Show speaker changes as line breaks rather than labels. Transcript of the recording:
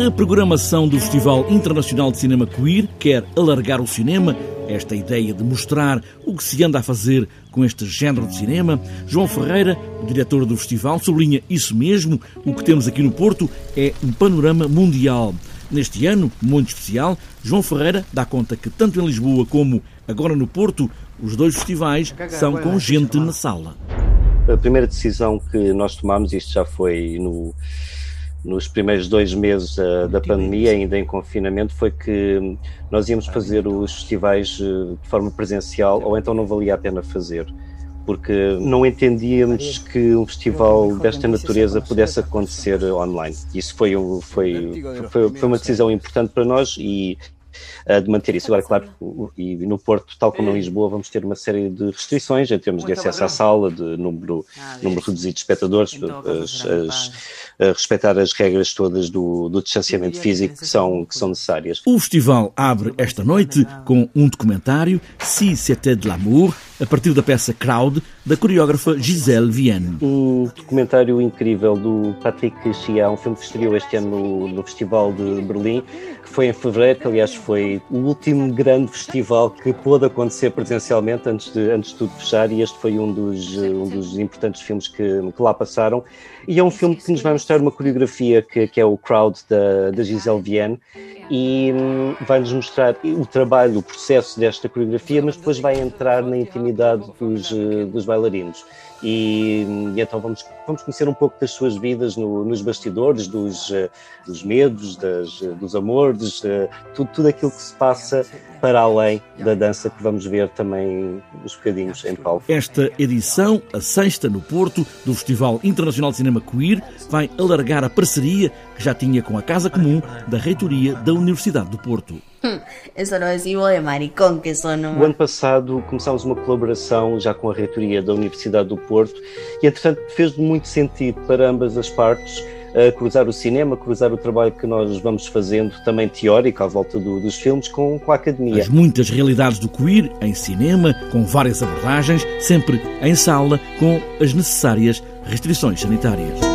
A programação do Festival Internacional de Cinema Queer quer alargar o cinema. Esta ideia de mostrar o que se anda a fazer com este género de cinema. João Ferreira, o diretor do festival, sublinha isso mesmo. O que temos aqui no Porto é um panorama mundial. Neste ano, muito especial, João Ferreira dá conta que tanto em Lisboa como agora no Porto, os dois festivais são com gente na sala.
A primeira decisão que nós tomamos, isto já foi no, nos primeiros dois meses uh, da pandemia, ainda em confinamento, foi que nós íamos fazer os festivais uh, de forma presencial ou então não valia a pena fazer. Porque não entendíamos que um festival desta natureza pudesse acontecer online. Isso foi, foi, foi, foi uma decisão importante para nós e uh, de manter isso. Agora, claro, e no Porto, tal como em Lisboa, vamos ter uma série de restrições em termos de acesso à sala, de número, ah, número reduzido de espectadores, então, as, as, respeitar as regras todas do, do distanciamento físico que são, que são necessárias.
O festival abre esta noite com um documentário, Si c'était de l'amour, a partir da peça Crowd, da coreógrafa Giselle Vienne.
Um documentário incrível do Patrick Chia, um filme que estreou este ano no, no Festival de Berlim, que foi em fevereiro, que aliás foi o último grande festival que pôde acontecer presencialmente antes de, antes de tudo fechar, e este foi um dos, um dos importantes filmes que, que lá passaram. E é um filme que nos vai mostrar uma coreografia que, que é o Crowd da, da Giselle Vienne e hum, vai-nos mostrar o trabalho, o processo desta coreografia, mas depois vai entrar na intimidade dos, eh, dos bailarinos. E, hum, e, então vamos, vamos conhecer um pouco das suas vidas no, nos bastidores, dos, eh, dos medos, das, eh, dos amores, tudo, tudo aquilo que se passa para além da dança que vamos ver também os bocadinhos em palco.
Esta edição, a sexta no Porto, do Festival Internacional de Cinema Queer, vai alargar a parceria que já tinha com a Casa Comum da Reitoria da Universidade do Porto.
Isso não é de maricón que sou, não
O ano passado começámos uma colaboração já com a Reitoria da Universidade do Porto e, entretanto, fez muito sentido para ambas as partes uh, cruzar o cinema, cruzar o trabalho que nós vamos fazendo, também teórico, à volta do, dos filmes, com, com a academia.
As muitas realidades do queer em cinema, com várias abordagens, sempre em sala, com as necessárias restrições sanitárias.